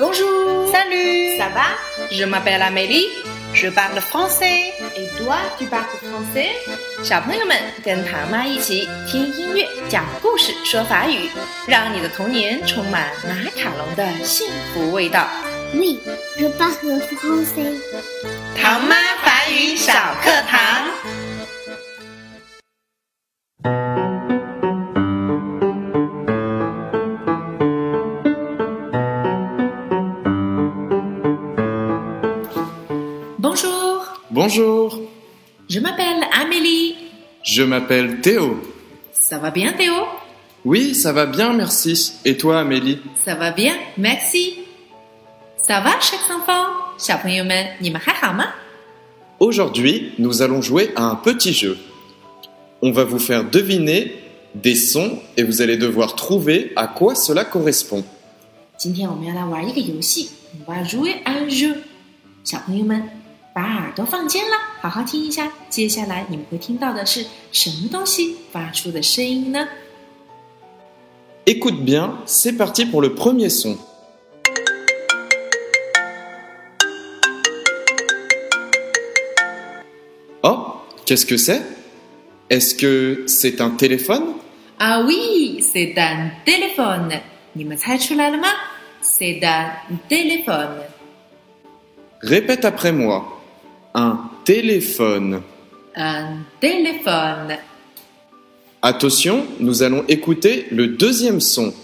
Bonjour. Salut. Ça va Je m'appelle Amélie. Je parle français. Et toi, tu parles français 小朋友们，跟唐妈一起听音乐、讲故事、说法语，让你的童年充满马卡龙的幸福味道。Oui, je parle français. 唐妈法语小课堂。Bonjour. Je m'appelle Amélie. Je m'appelle Théo. Ça va bien Théo? Oui, ça va bien, merci. Et toi Amélie? Ça va bien, merci. Ça va, chers enfants? Aujourd'hui, nous allons jouer à un petit jeu. On va vous faire deviner des sons et vous allez devoir trouver à quoi cela correspond. Aujourd'hui, on va jouer à un jeu. 小朋友们，把耳朵放尖了，好好听一下，接下来你们会听到的是什么东西发出的声音呢？ Écoute bien, c'est parti pour le premier son. Oh, qu'est-ce que c'est Est-ce que c'est un téléphone 啊oui, c'est un téléphone。你们猜出来了吗？C'est un téléphone。 Répète après moi. Un téléphone. Un téléphone。Attention, nous allons écouter le deuxième son.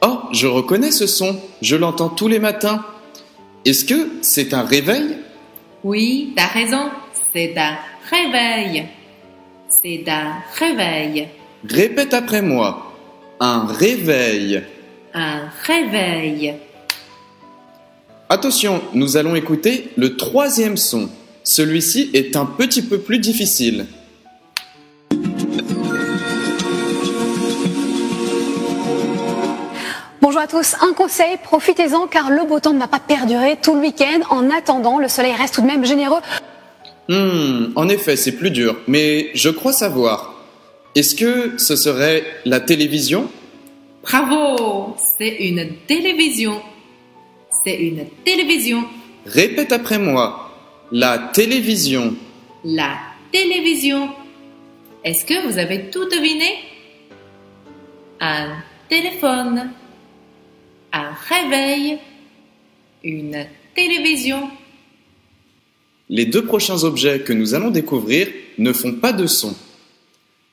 Oh, je reconnais ce son, je l'entends tous les matins. Est-ce que c'est un réveil? Oui, t'as raison. C'est un réveil. C'est un réveil. Répète après moi. Un réveil. Un réveil. Attention, nous allons écouter le troisième son. Celui-ci est un petit peu plus difficile. Bonjour à tous, un conseil, profitez-en car le beau temps ne va pas perdurer tout le week-end. En attendant, le soleil reste tout de même généreux. Hmm, en effet, c'est plus dur, mais je crois savoir. Est-ce que ce serait la télévision? Bravo C'est une télévision. C'est une télévision. Répète après moi. La télévision. La télévision. Est-ce que vous avez tout deviné? Un téléphone. Un réveil. Une télévision. Les deux prochains objets que nous allons découvrir ne font pas de son.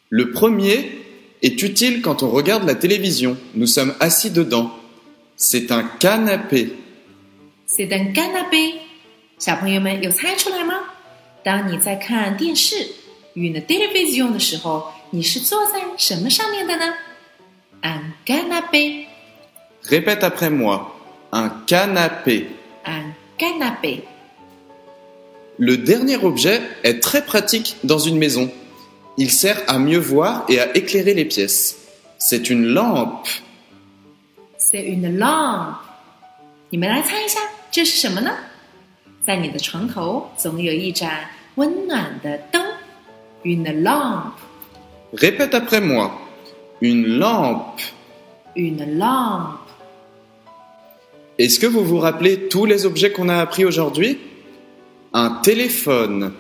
Le premier est utile quand on regarde la télévision. Nous sommes assis dedans. C'est un canapé. C'est un canapé. 小朋友们有猜出来吗？当你在看电视 une télévision 的时候，你是坐在什么上面的呢？Un canapé. Répète après moi. Un canapé. Un canapé. Le dernier objet est très pratique dans une maison. Il sert à mieux voir et à éclairer les pièces. C'est une lampe. C'est une lampe. 你们来猜一下， 这是什么呢？在你的床头总有一盏温暖的灯，une lampe。 Répète après moi. Une lampe. Une lampe. Est-ce que vous vous rappelez tous les objets qu'on a appris aujourd'hui Un téléphone,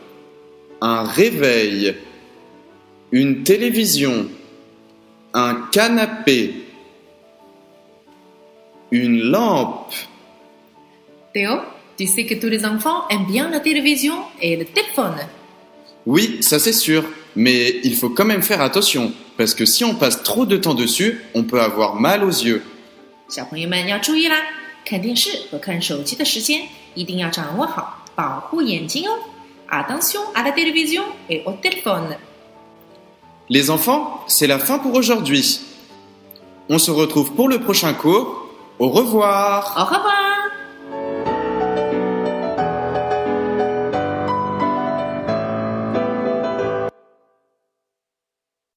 un réveil, une télévision, un canapé, une lampe. Théo, tu sais que tous les enfants aiment bien la télévision et le téléphone. Oui, ça c'est sûr, mais il faut quand même faire attention, parce que si on passe trop de temps dessus, on peut avoir mal aux yeux. 小朋友们要注意啦，看电视和看手机的时间一定要掌握好，保护眼睛哦。Attention à la télévision et au téléphone. Les enfants, c'est la fin pour aujourd'hui. On se retrouve pour le prochain cours. Au revoir Au revoir